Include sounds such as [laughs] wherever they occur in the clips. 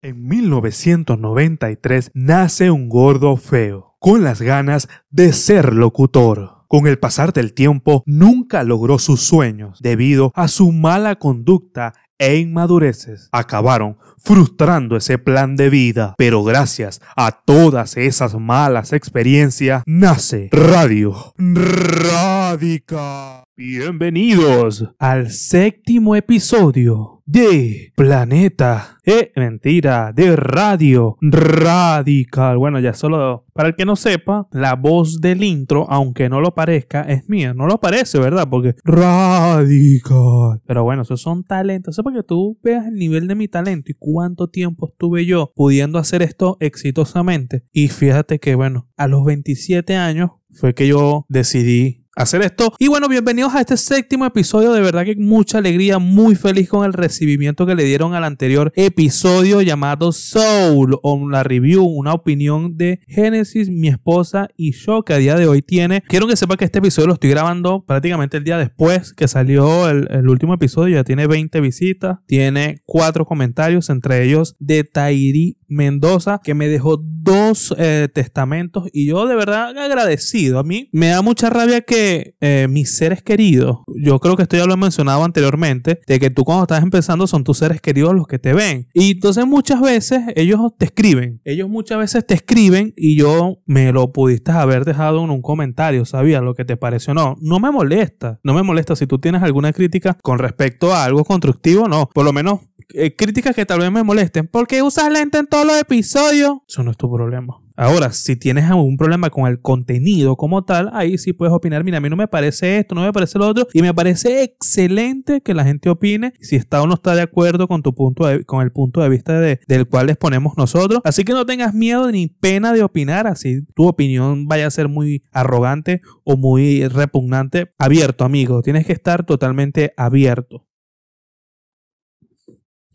En 1993 nace un gordo feo, con las ganas de ser locutor. Con el pasar del tiempo, nunca logró sus sueños debido a su mala conducta e inmadureces. Acabaron frustrando ese plan de vida. Pero gracias a todas esas malas experiencias, nace Radio Radical. Bienvenidos al séptimo episodio de Planeta. Eh, mentira, de Radio Radical. Bueno, ya solo para el que no sepa, la voz del intro, aunque no lo parezca, es mía. No lo parece, ¿verdad? Porque Radical. Pero bueno, esos son talentos. Eso para que tú veas el nivel de mi talento y cuánto tiempo estuve yo pudiendo hacer esto exitosamente. Y fíjate que, bueno, a los 27 años fue que yo decidí hacer esto. Y bueno, bienvenidos a este séptimo episodio. De verdad que mucha alegría, muy feliz con el recibimiento que le dieron al anterior episodio llamado Soul, o la review, una opinión de Genesis, mi esposa y yo, que a día de hoy tiene. Quiero que sepa que este episodio lo estoy grabando prácticamente el día después que salió el, el último episodio. Ya tiene 20 visitas, tiene 4 comentarios, entre ellos de Tairi Mendoza, que me dejó dos eh, testamentos y yo de verdad agradecido. A mí me da mucha rabia que eh, mis seres queridos, yo creo que esto ya lo he mencionado anteriormente, de que tú cuando estás empezando son tus seres queridos los que te ven. Y entonces muchas veces ellos te escriben, ellos muchas veces te escriben y yo me lo pudiste haber dejado en un comentario, sabía lo que te pareció. No, no me molesta, no me molesta si tú tienes alguna crítica con respecto a algo constructivo, no, por lo menos eh, críticas que tal vez me molesten. ¿Por qué usas lente en todos los episodios? Eso no es tu problema. Ahora, si tienes algún problema con el contenido como tal, ahí sí puedes opinar. Mira, a mí no me parece esto, no me parece lo otro. Y me parece excelente que la gente opine si está o no está de acuerdo con tu punto con el punto de vista del cual les ponemos nosotros. Así que no tengas miedo ni pena de opinar. Así tu opinión vaya a ser muy arrogante o muy repugnante. Abierto, amigo. Tienes que estar totalmente abierto.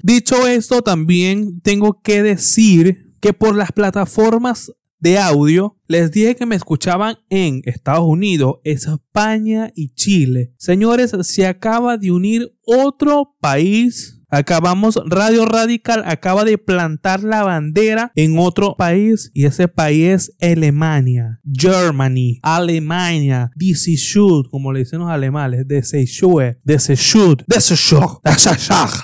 Dicho esto, también tengo que decir que por las plataformas de audio les dije que me escuchaban en Estados Unidos, España y Chile. Señores, se acaba de unir otro país Acabamos, Radio Radical acaba de plantar la bandera en otro país y ese país es Alemania, Germany, Alemania, should, como le dicen los alemanes, should, this should, this should,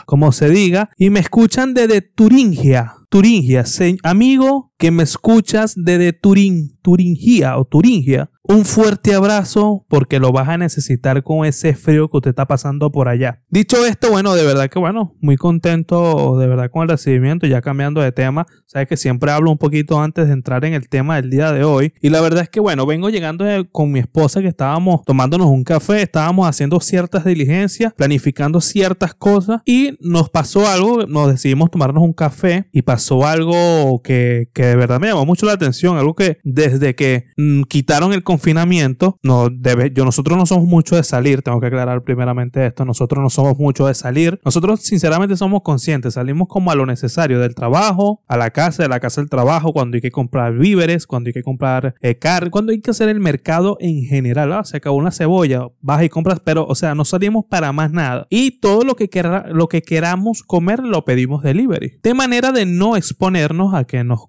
como se diga, y me escuchan desde Turingia, Turingia, amigo que me escuchas desde Turín, Turingia o Turingia, un fuerte abrazo porque lo vas a necesitar con ese frío que usted está pasando por allá. Dicho esto, bueno, de verdad que bueno, muy contento de verdad con el recibimiento, ya cambiando de tema, sabes que siempre hablo un poquito antes de entrar en el tema del día de hoy y la verdad es que bueno, vengo llegando con mi esposa que estábamos tomándonos un café, estábamos haciendo ciertas diligencias, planificando ciertas cosas y nos pasó algo, nos decidimos tomarnos un café y pasó algo que, que de verdad me llamó mucho la atención, algo que desde que mm, quitaron el confinamiento, no debe, yo nosotros no somos mucho de salir, tengo que aclarar primeramente esto, nosotros no somos mucho de salir, nosotros sinceramente somos conscientes, salimos como a lo necesario del trabajo, a la casa, de la casa del trabajo, cuando hay que comprar víveres, cuando hay que comprar eh, carne, cuando hay que hacer el mercado en general, se acabó una cebolla, vas y compras, pero o sea, no salimos para más nada. Y todo lo que, lo que queramos comer lo pedimos delivery. De manera de no exponernos a que nos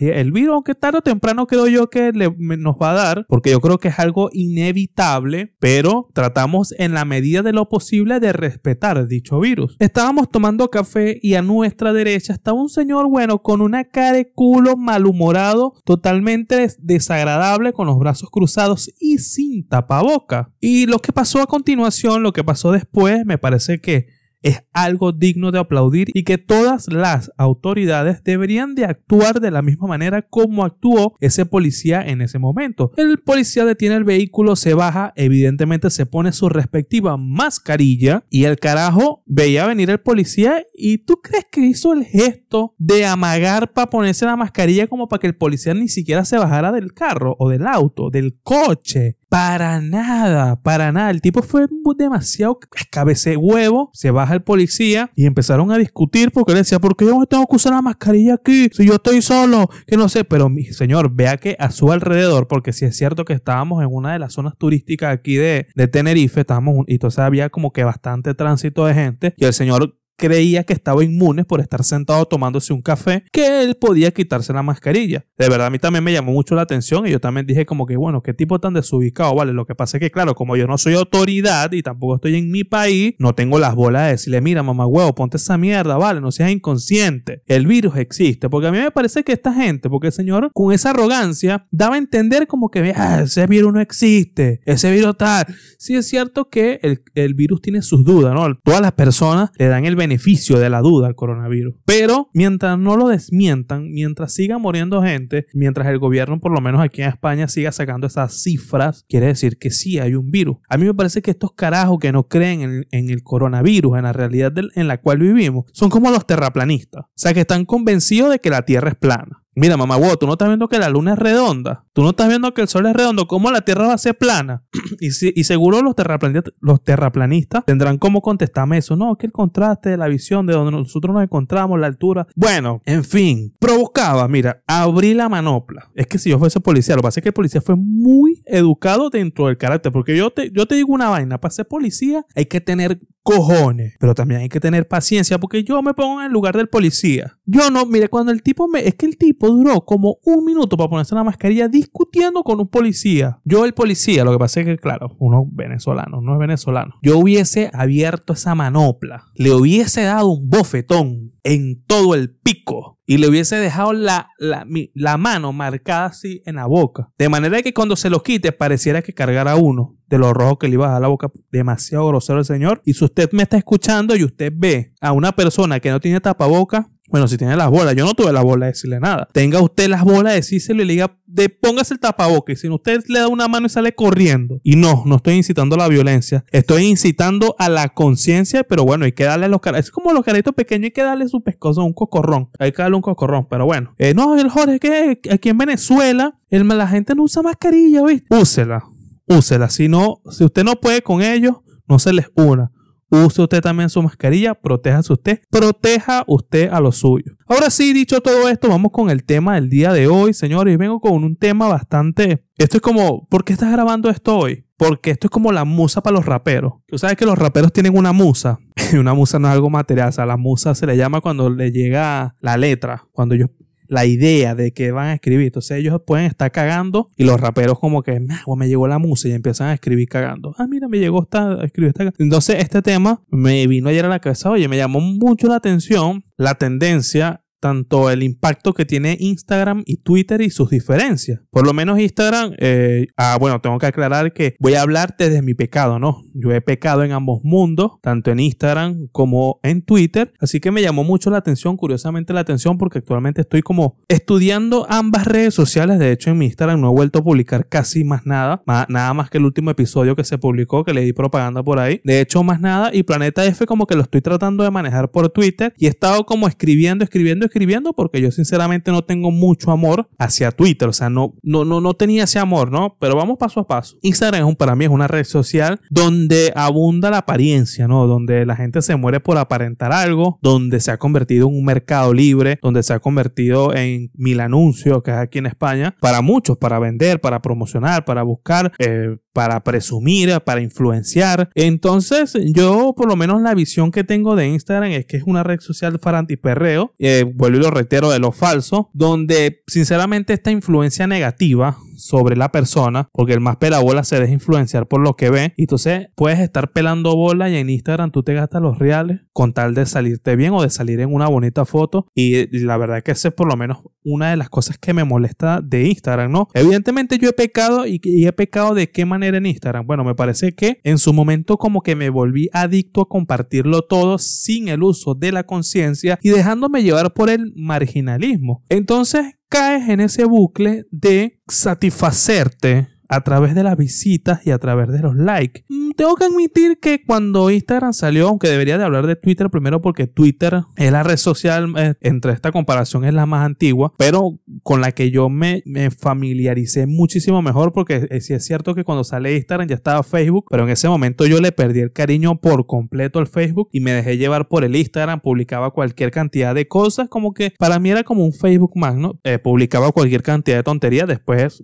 el virus, aunque tarde o temprano creo yo que nos va a dar, porque yo creo que es algo inevitable, pero tratamos en la medida de lo posible de respetar dicho virus. Estábamos tomando café y a nuestra derecha estaba un señor, bueno, con una cara de culo malhumorado, totalmente desagradable, con los brazos cruzados y sin tapaboca. Y lo que pasó a continuación, lo que pasó después, me parece que es algo digno de aplaudir y que todas las autoridades deberían de actuar de la misma manera como actuó ese policía en ese momento. El policía detiene el vehículo, se baja, evidentemente se pone su respectiva mascarilla y el carajo veía venir el policía y tú crees que hizo el gesto de amagar para ponerse la mascarilla como para que el policía ni siquiera se bajara del carro o del auto, del coche. Para nada, para nada. El tipo fue demasiado cabece huevo. Se baja el policía y empezaron a discutir porque él decía, ¿por qué yo no tengo que usar la mascarilla aquí? Si yo estoy solo, que no sé. Pero mi señor, vea que a su alrededor, porque si es cierto que estábamos en una de las zonas turísticas aquí de, de Tenerife, estábamos, y entonces había como que bastante tránsito de gente. Y el señor creía que estaba inmune por estar sentado tomándose un café, que él podía quitarse la mascarilla. De verdad, a mí también me llamó mucho la atención y yo también dije como que, bueno, qué tipo tan desubicado, ¿vale? Lo que pasa es que, claro, como yo no soy autoridad y tampoco estoy en mi país, no tengo las bolas de decirle, mira, mamá huevo, ponte esa mierda, ¿vale? No seas inconsciente. El virus existe, porque a mí me parece que esta gente, porque el señor con esa arrogancia daba a entender como que, ah, ese virus no existe, ese virus tal. Sí es cierto que el, el virus tiene sus dudas, ¿no? Todas las personas le dan el beneficio de la duda al coronavirus. Pero mientras no lo desmientan, mientras siga muriendo gente, mientras el gobierno, por lo menos aquí en España, siga sacando esas cifras, quiere decir que sí hay un virus. A mí me parece que estos carajos que no creen en, el coronavirus, en la realidad en la cual vivimos, son como los terraplanistas. O sea, que están convencidos de que la Tierra es plana. Mira, mamá, wow, tú no estás viendo que la luna es redonda. Tú no estás viendo que el sol es redondo. ¿Cómo la Tierra va a ser plana? [clears throat] y, y seguro los terraplanistas, los terraplanistas tendrán cómo contestarme eso. No, que el contraste de la visión de donde nosotros nos encontramos, la altura. Bueno, en fin, provocaba, mira, abrí la manopla. Es que si yo fuese policía, lo que pasa es que el policía fue muy educado dentro del carácter. Porque yo te, yo te digo una vaina, para ser policía hay que tener cojones. Pero también hay que tener paciencia porque yo me pongo en el lugar del policía. Yo no, mire, cuando el tipo me... Es que el tipo duró como un minuto para ponerse la mascarilla discutiendo con un policía. Yo el policía, lo que pasa es que, claro, uno venezolano, no es venezolano. Yo hubiese abierto esa manopla. Le hubiese dado un bofetón en todo el pico y le hubiese dejado la, la, mano marcada así en la boca. De manera que cuando se lo quite pareciera que cargara uno de lo rojo que le iba a dar la boca. Demasiado grosero el señor. Y si usted me está escuchando y usted ve a una persona que no tiene tapaboca, bueno, si tiene las bolas, yo no tuve la bola de decirle nada. Tenga usted las bolas de decírselo y le diga, de, póngase el tapaboca. Y si usted le da una mano y sale corriendo. Y no, no estoy incitando a la violencia. Estoy incitando a la conciencia, pero bueno, hay que darle a los caras. Es como los caritos pequeños, hay que darle su pescozo, un cocorrón. Hay que darle un cocorrón, pero bueno. Eh, no, el Jorge, que aquí en Venezuela, el, la gente no usa mascarilla, ¿viste? Úsela, úsela. Si no, si usted no puede con ellos, no se les una. Use usted también su mascarilla, protéjase usted, proteja usted a lo suyo. Ahora sí, dicho todo esto, vamos con el tema del día de hoy, señores. Vengo con un tema bastante... Esto es como, ¿por qué estás grabando esto hoy? Porque esto es como la musa para los raperos. Tú sabes que los raperos tienen una musa. [laughs] Y una musa no es algo material. O sea, la musa se le llama cuando le llega la letra. Cuando ellos la idea de que van a escribir. Entonces ellos pueden estar cagando y los raperos como que, me llegó la música y empiezan a escribir cagando. Ah, mira, me llegó esta, escribir esta. Entonces este tema me vino ayer a la cabeza, oye, me llamó mucho la atención la tendencia tanto el impacto que tiene Instagram y Twitter y sus diferencias. Por lo menos Instagram, eh, ah, bueno, tengo que aclarar que voy a hablarte desde mi pecado, ¿no? Yo he pecado en ambos mundos, tanto en Instagram como en Twitter, así que me llamó mucho la atención, curiosamente la atención, porque actualmente estoy como estudiando ambas redes sociales. De hecho, en mi Instagram no he vuelto a publicar casi más nada, nada más que el último episodio que se publicó, que le di propaganda por ahí. De hecho, más nada, y Planeta F como que lo estoy tratando de manejar por Twitter y he estado como escribiendo, escribiendo, escribiendo porque yo sinceramente no tengo mucho amor hacia Twitter, o sea, no, no, no, no tenía ese amor, ¿no? Pero vamos paso a paso. Instagram para mí es una red social donde abunda la apariencia, ¿no? Donde la gente se muere por aparentar algo, donde se ha convertido en un mercado libre, donde se ha convertido en mil anuncios, que es aquí en España, para muchos, para vender, para promocionar, para buscar eh, para presumir, para influenciar. Entonces, yo por lo menos la visión que tengo de Instagram es que es una red social para antiperreo, eh, vuelvo y lo reitero de lo falso, donde sinceramente esta influencia negativa sobre la persona, porque el más pelabola se deja influenciar por lo que ve. Y entonces puedes estar pelando bola y en Instagram tú te gastas los reales con tal de salirte bien o de salir en una bonita foto. Y la verdad es que esa es por lo menos una de las cosas que me molesta de Instagram, ¿no? Evidentemente yo he pecado y, y he pecado de qué manera en Instagram. Bueno, me parece que en su momento como que me volví adicto a compartirlo todo sin el uso de la conciencia y dejándome llevar por el marginalismo. Entonces, caes en ese bucle de satisfacerte a través de las visitas y a través de los likes. Mm, tengo que admitir que cuando Instagram salió, aunque debería de hablar de Twitter primero porque Twitter es la red social, eh, entre esta comparación es la más antigua, pero con la que yo me, familiaricé muchísimo mejor porque eh, sí es cierto que cuando sale Instagram ya estaba Facebook, pero en ese momento yo le perdí el cariño por completo al Facebook y me dejé llevar por el Instagram, publicaba cualquier cantidad de cosas, como que para mí era como un Facebook más, ¿no? Eh, publicaba cualquier cantidad de tonterías, después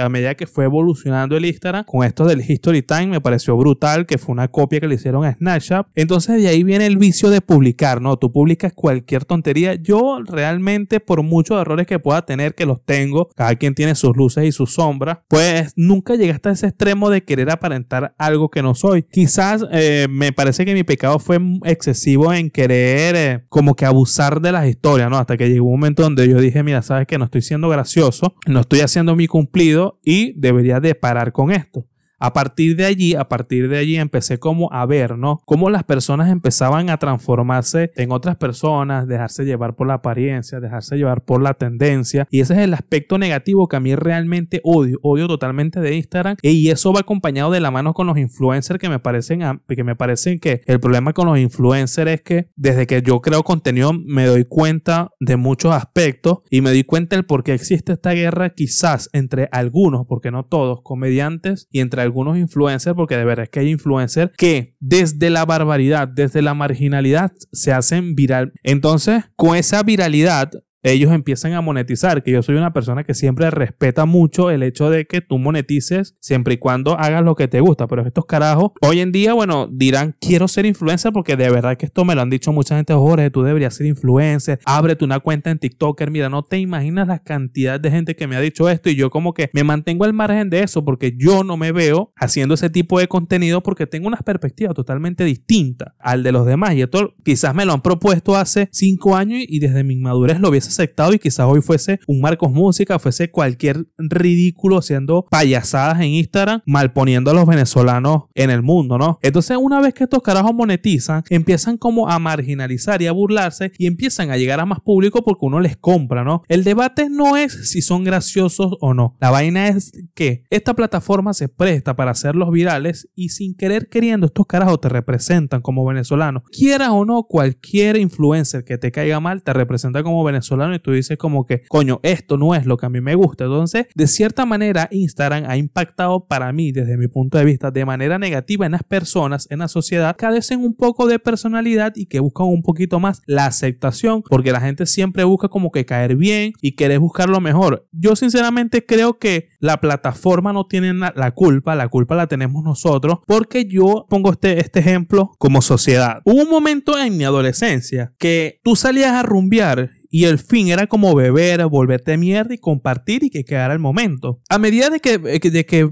a medida que fue evolucionando, evolucionando el Instagram con esto del History Time, me pareció brutal, que fue una copia que le hicieron a Snapchat. Entonces de ahí viene el vicio de publicar, ¿no? Tú publicas cualquier tontería. Yo realmente, por muchos errores que pueda tener, que los tengo, cada quien tiene sus luces y sus sombras, pues nunca llegué hasta ese extremo de querer aparentar algo que no soy. Quizás eh, me parece que mi pecado fue excesivo en querer eh, como que abusar de las historias, ¿no? Hasta que llegó un momento donde yo dije, mira, sabes que no estoy siendo gracioso, no estoy haciendo mi cumplido y debería de parar con esto. A partir de allí, a partir de allí empecé como a ver, ¿no? Cómo las personas empezaban a transformarse en otras personas, dejarse llevar por la apariencia, dejarse llevar por la tendencia. Y ese es el aspecto negativo que a mí realmente odio, odio totalmente de Instagram. Y eso va acompañado de la mano con los influencers que me parecen, que me parecen que el problema con los influencers es que desde que yo creo contenido me doy cuenta de muchos aspectos y me doy cuenta del por qué existe esta guerra quizás entre algunos, porque no todos, comediantes y entre algunos algunos influencers, porque de verdad es que hay influencers que desde la barbaridad, desde la marginalidad, se hacen viral. Entonces, con esa viralidad, ellos empiezan a monetizar, que yo soy una persona que siempre respeta mucho el hecho de que tú monetices siempre y cuando hagas lo que te gusta, pero estos carajos hoy en día, bueno, dirán quiero ser influencer porque de verdad que esto me lo han dicho mucha gente, Jorge, tú deberías ser influencer, ábrete una cuenta en TikToker, mira, no te imaginas la cantidad de gente que me ha dicho esto y yo como que me mantengo al margen de eso porque yo no me veo haciendo ese tipo de contenido porque tengo unas perspectivas totalmente distintas al de los demás y esto quizás me lo han propuesto hace cinco años y desde mi madurez lo hubiese aceptado y quizás hoy fuese un Marcos Música, fuese cualquier ridículo haciendo payasadas en Instagram, malponiendo a los venezolanos en el mundo, ¿no? Entonces, una vez que estos carajos monetizan, empiezan como a marginalizar y a burlarse y empiezan a llegar a más público porque uno les compra, ¿no? El debate no es si son graciosos o no. La vaina es que esta plataforma se presta para hacerlos virales y sin querer queriendo estos carajos te representan como venezolano. Quieras o no, cualquier influencer que te caiga mal te representa como venezolano y tú dices como que, coño, esto no es lo que a mí me gusta. Entonces, de cierta manera, Instagram ha impactado para mí, desde mi punto de vista, de manera negativa en las personas, en la sociedad, carecen un poco de personalidad y que buscan un poquito más la aceptación, porque la gente siempre busca como que caer bien y querer buscar lo mejor. Yo sinceramente creo que la plataforma no tiene la culpa, la culpa la tenemos nosotros, porque yo pongo este, este ejemplo como sociedad. Hubo un momento en mi adolescencia que tú salías a rumbear y el fin era como beber, volverte mierda y compartir y que quedara el momento. A medida de que, eh, de que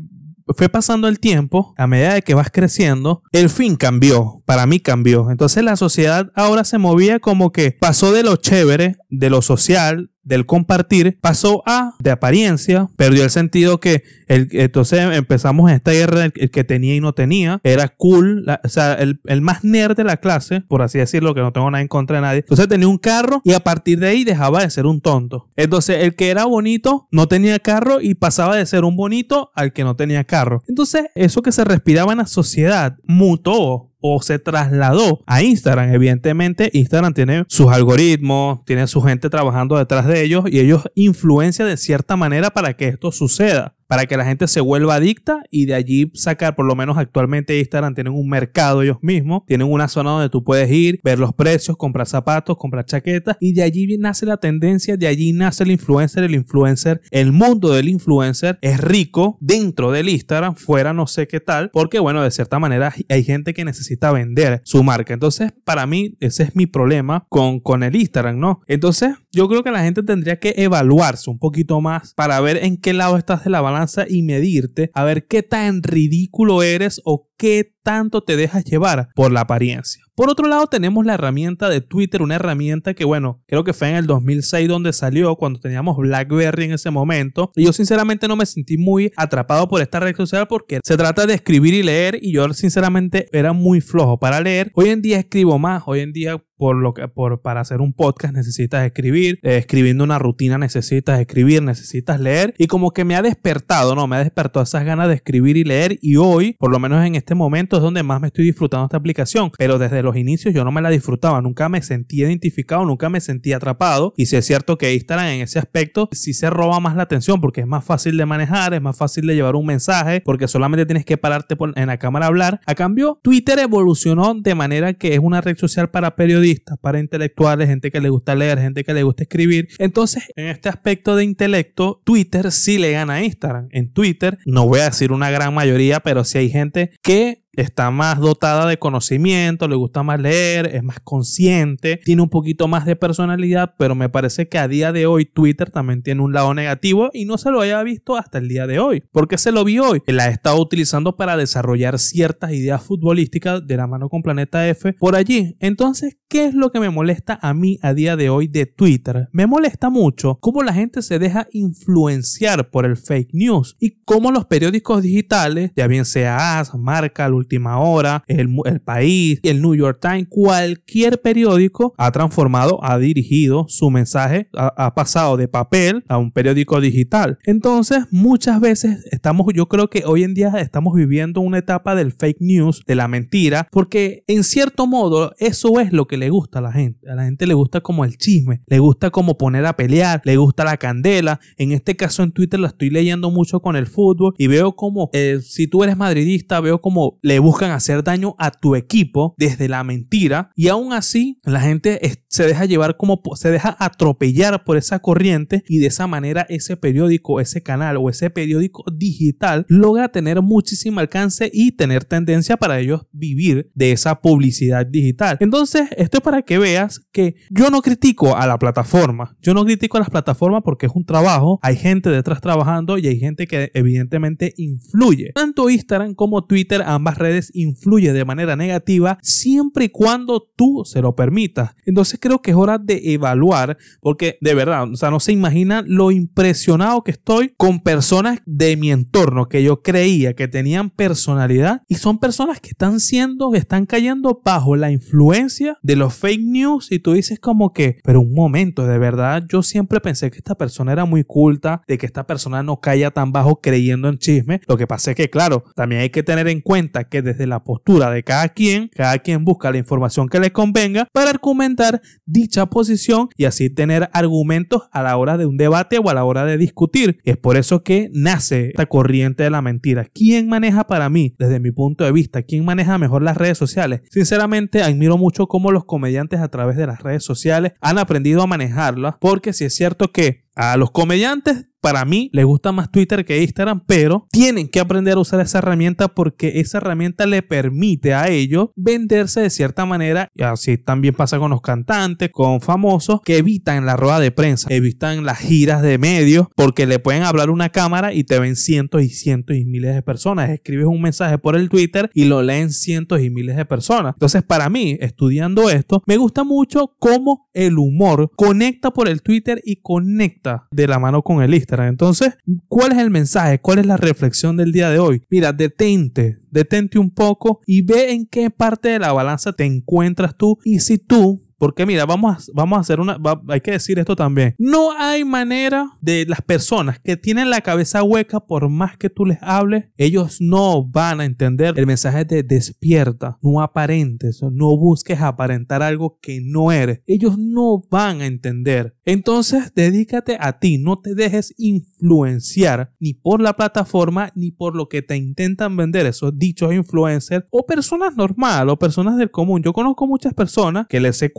fue pasando el tiempo, a medida de que vas creciendo, el fin cambió, para mí cambió. Entonces la sociedad ahora se movía como que pasó de lo chévere, de lo social, del compartir pasó a de apariencia, perdió el sentido que el, entonces empezamos en esta guerra el, que tenía y no tenía, era cool, o sea, el, el, más nerd de la clase, por así decirlo, que no tengo nada en contra de nadie, entonces tenía un carro y a partir de ahí dejaba de ser un tonto. Entonces el que era bonito no tenía carro y pasaba de ser un bonito al que no tenía carro. Entonces eso que se respiraba en la sociedad mutó o se trasladó a Instagram. Evidentemente, Instagram tiene sus algoritmos, tiene su gente trabajando detrás de ellos y ellos influencian de cierta manera para que esto suceda para que la gente se vuelva adicta y de allí sacar, por lo menos actualmente Instagram tienen un mercado ellos mismos, tienen una zona donde tú puedes ir, ver los precios, comprar zapatos, comprar chaquetas y de allí nace la tendencia, de allí nace el influencer, el influencer, el mundo del influencer es rico dentro del Instagram, fuera no sé qué tal, porque bueno, de cierta manera hay gente que necesita vender su marca. Entonces, para mí, ese es mi problema con, con el Instagram, ¿no? Entonces, yo creo que la gente tendría que evaluarse un poquito más para ver en qué lado estás de la balanza y medirte a ver qué tan ridículo eres o qué tanto te dejas llevar por la apariencia. Por otro lado, tenemos la herramienta de Twitter, una herramienta que, bueno, creo que fue en el 2006 donde salió, cuando teníamos BlackBerry en ese momento. Y yo sinceramente no me sentí muy atrapado por esta red social porque se trata de escribir y leer y yo sinceramente era muy flojo para leer. Hoy en día escribo más, hoy en día por lo que para hacer un podcast necesitas escribir, eh, escribiendo una rutina necesitas escribir, necesitas leer y como que me ha despertado, no, me ha despertado esas ganas de escribir y leer y hoy, por lo menos en este este momento es donde más me estoy disfrutando esta aplicación, pero desde los inicios yo no me la disfrutaba, nunca me sentí identificado, nunca me sentí atrapado y si es cierto que Instagram en ese aspecto sí se roba más la atención porque es más fácil de manejar, es más fácil de llevar un mensaje porque solamente tienes que pararte en la cámara a hablar. A cambio, Twitter evolucionó de manera que es una red social para periodistas, para intelectuales, gente que le gusta leer, gente que le gusta escribir. Entonces, en este aspecto de intelecto, Twitter sí le gana a Instagram. En Twitter, no voy a decir una gran mayoría, pero sí hay gente que está más dotada de conocimiento, le gusta más leer, es más consciente, tiene un poquito más de personalidad, pero me parece que a día de hoy Twitter también tiene un lado negativo y no se lo haya visto hasta el día de hoy. ¿Por qué se lo vi hoy? La he estado utilizando para desarrollar ciertas ideas futbolísticas de la mano con Planeta F por allí. Entonces, ¿qué es lo que me molesta a mí a día de hoy de Twitter? Me molesta mucho cómo la gente se deja influenciar por el fake news y cómo los periódicos digitales, ya bien sea AS, Marca, Última Hora, el, el País, el New York Times, cualquier periódico ha transformado, ha dirigido su mensaje, ha, pasado de papel a un periódico digital. Entonces, muchas veces estamos, yo creo que hoy en día estamos viviendo una etapa del fake news, de la mentira, porque en cierto modo eso es lo que le gusta a la gente. A la gente le gusta como el chisme, le gusta como poner a pelear, le gusta la candela. En este caso en Twitter la estoy leyendo mucho con el fútbol y veo como, eh, si tú eres madridista, veo como le buscan hacer daño a tu equipo desde la mentira y aún así la gente se deja llevar como se deja atropellar por esa corriente y de esa manera ese periódico, ese canal o ese periódico digital logra tener muchísimo alcance y tener tendencia para ellos vivir de esa publicidad digital. Entonces, esto es para que veas que yo no critico a la plataforma, yo no critico a las plataformas porque es un trabajo, hay gente detrás trabajando y hay gente que evidentemente influye. Tanto Instagram como Twitter ambas redes influye de manera negativa siempre y cuando tú se lo permitas. Entonces creo que es hora de evaluar porque de verdad, o sea, no se imagina lo impresionado que estoy con personas de mi entorno que yo creía que tenían personalidad y son personas que están siendo, están cayendo bajo la influencia de los fake news y tú dices como que, pero un momento, de verdad, yo siempre pensé que esta persona era muy culta, de que esta persona no caía tan bajo creyendo en chisme. Lo que pasa es que, claro, también hay que tener en cuenta que desde la postura de cada quien, cada quien busca la información que le convenga para argumentar dicha posición y así tener argumentos a la hora de un debate o a la hora de discutir. es por eso que nace esta corriente de la mentira. ¿Quién maneja para mí, desde mi punto de vista, quién maneja mejor las redes sociales? Sinceramente, admiro mucho cómo los comediantes a través de las redes sociales han aprendido a manejarlas, porque si es cierto que a los comediantes para mí les gusta más Twitter que Instagram, pero tienen que aprender a usar esa herramienta porque esa herramienta le permite a ellos venderse de cierta manera. Y así también pasa con los cantantes, con famosos que evitan la rueda de prensa, evitan las giras de medios porque le pueden hablar una cámara y te ven cientos y cientos y miles de personas. Escribes un mensaje por el Twitter y lo leen cientos y miles de personas. Entonces, para mí, estudiando esto, me gusta mucho cómo el humor conecta por el Twitter y conecta de la mano con el Instagram. Entonces, ¿cuál es el mensaje? ¿Cuál es la reflexión del día de hoy? Mira, detente, detente un poco y ve en qué parte de la balanza te encuentras tú y si tú porque mira, vamos a, vamos a hacer una, hay que decir esto también. No hay manera de las personas que tienen la cabeza hueca, por más que tú les hables, ellos no van a entender el mensaje de despierta, no aparentes, no busques aparentar algo que no eres. Ellos no van a entender. Entonces, dedícate a ti, no te dejes influenciar ni por la plataforma ni por lo que te intentan vender esos dichos influencers o personas normales o personas del común. Yo conozco muchas personas que les he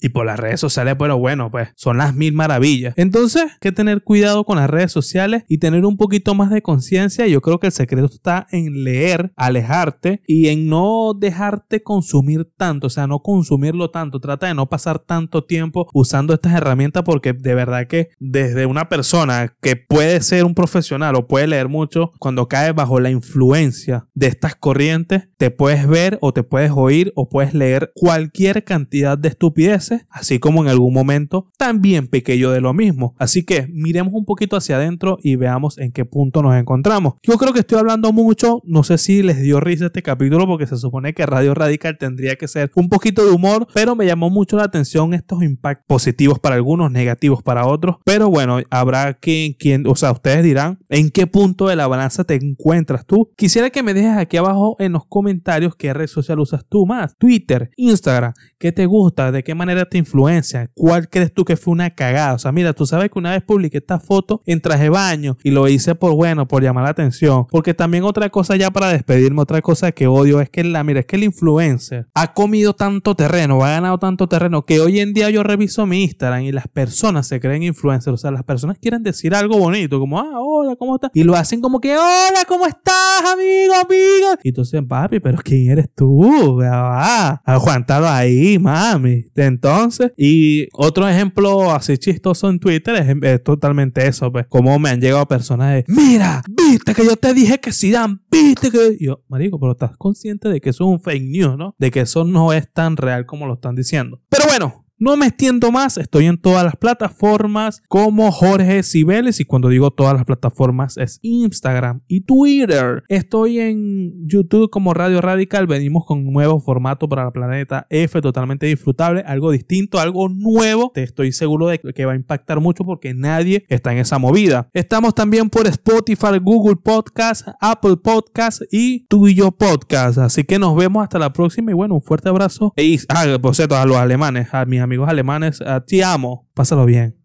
y por las redes sociales, pero bueno, pues son las mil maravillas. Entonces, hay que tener cuidado con las redes sociales y tener un poquito más de conciencia. Yo creo que el secreto está en leer, alejarte y en no dejarte consumir tanto, o sea, no consumirlo tanto. Trata de no pasar tanto tiempo usando estas herramientas porque de verdad que desde una persona que puede ser un profesional o puede leer mucho, cuando cae bajo la influencia de estas corrientes, te puedes ver o te puedes oír o puedes leer cualquier cantidad de estupideces, así como en algún momento también pequé yo de lo mismo. Así que miremos un poquito hacia adentro y veamos en qué punto nos encontramos. Yo creo que estoy hablando mucho, no sé si les dio risa este capítulo porque se supone que Radio Radical tendría que ser un poquito de humor, pero me llamó mucho la atención estos impactos positivos para algunos, negativos para otros. Pero bueno, habrá quien, quien, o sea, ustedes dirán en qué punto de la balanza te encuentras tú. Quisiera que me dejes aquí abajo en los comentarios qué red social usas tú más. Twitter, Instagram, qué te gusta, de qué manera te influencia, cuál crees tú que fue una cagada. O sea, mira, tú sabes que una vez publiqué esta foto en traje baño y lo hice por bueno, por llamar la atención. Porque también otra cosa ya para despedirme, otra cosa que odio es que la, mira, es que el influencer ha comido tanto terreno, ha ganado tanto terreno que hoy en día yo reviso mi Instagram y las personas se creen influencers. O sea, las personas quieren decir algo bonito, como, ah, hola, ¿cómo estás? Y lo hacen como que, hola, ¿cómo estás, amigo, amigo? Y entonces, papi, pero ¿quién eres tú? Va, aguantado ahí, mami. Entonces, y otro ejemplo así chistoso en Twitter es, totalmente eso, pues, como me han llegado personas de, mira, viste que yo te dije que si dan, viste que... yo, marico, pero estás consciente de que eso es un fake news, ¿no? De que eso no es tan real como lo están diciendo. Pero bueno, no me extiendo más, estoy en todas las plataformas como Jorge Cibeles y cuando digo todas las plataformas es Instagram y Twitter. Estoy en YouTube como Radio Radical, venimos con un nuevo formato para la Planeta F totalmente disfrutable, algo distinto, algo nuevo. Te estoy seguro de que va a impactar mucho porque nadie está en esa movida. Estamos también por Spotify, Google Podcast, Apple Podcast y Tu y Yo Podcast. Así que nos vemos hasta la próxima y bueno, un fuerte abrazo. Y, ah, por cierto, a los alemanes, a mis amigos amigos alemanes. Eh, te amo. Pásalo bien.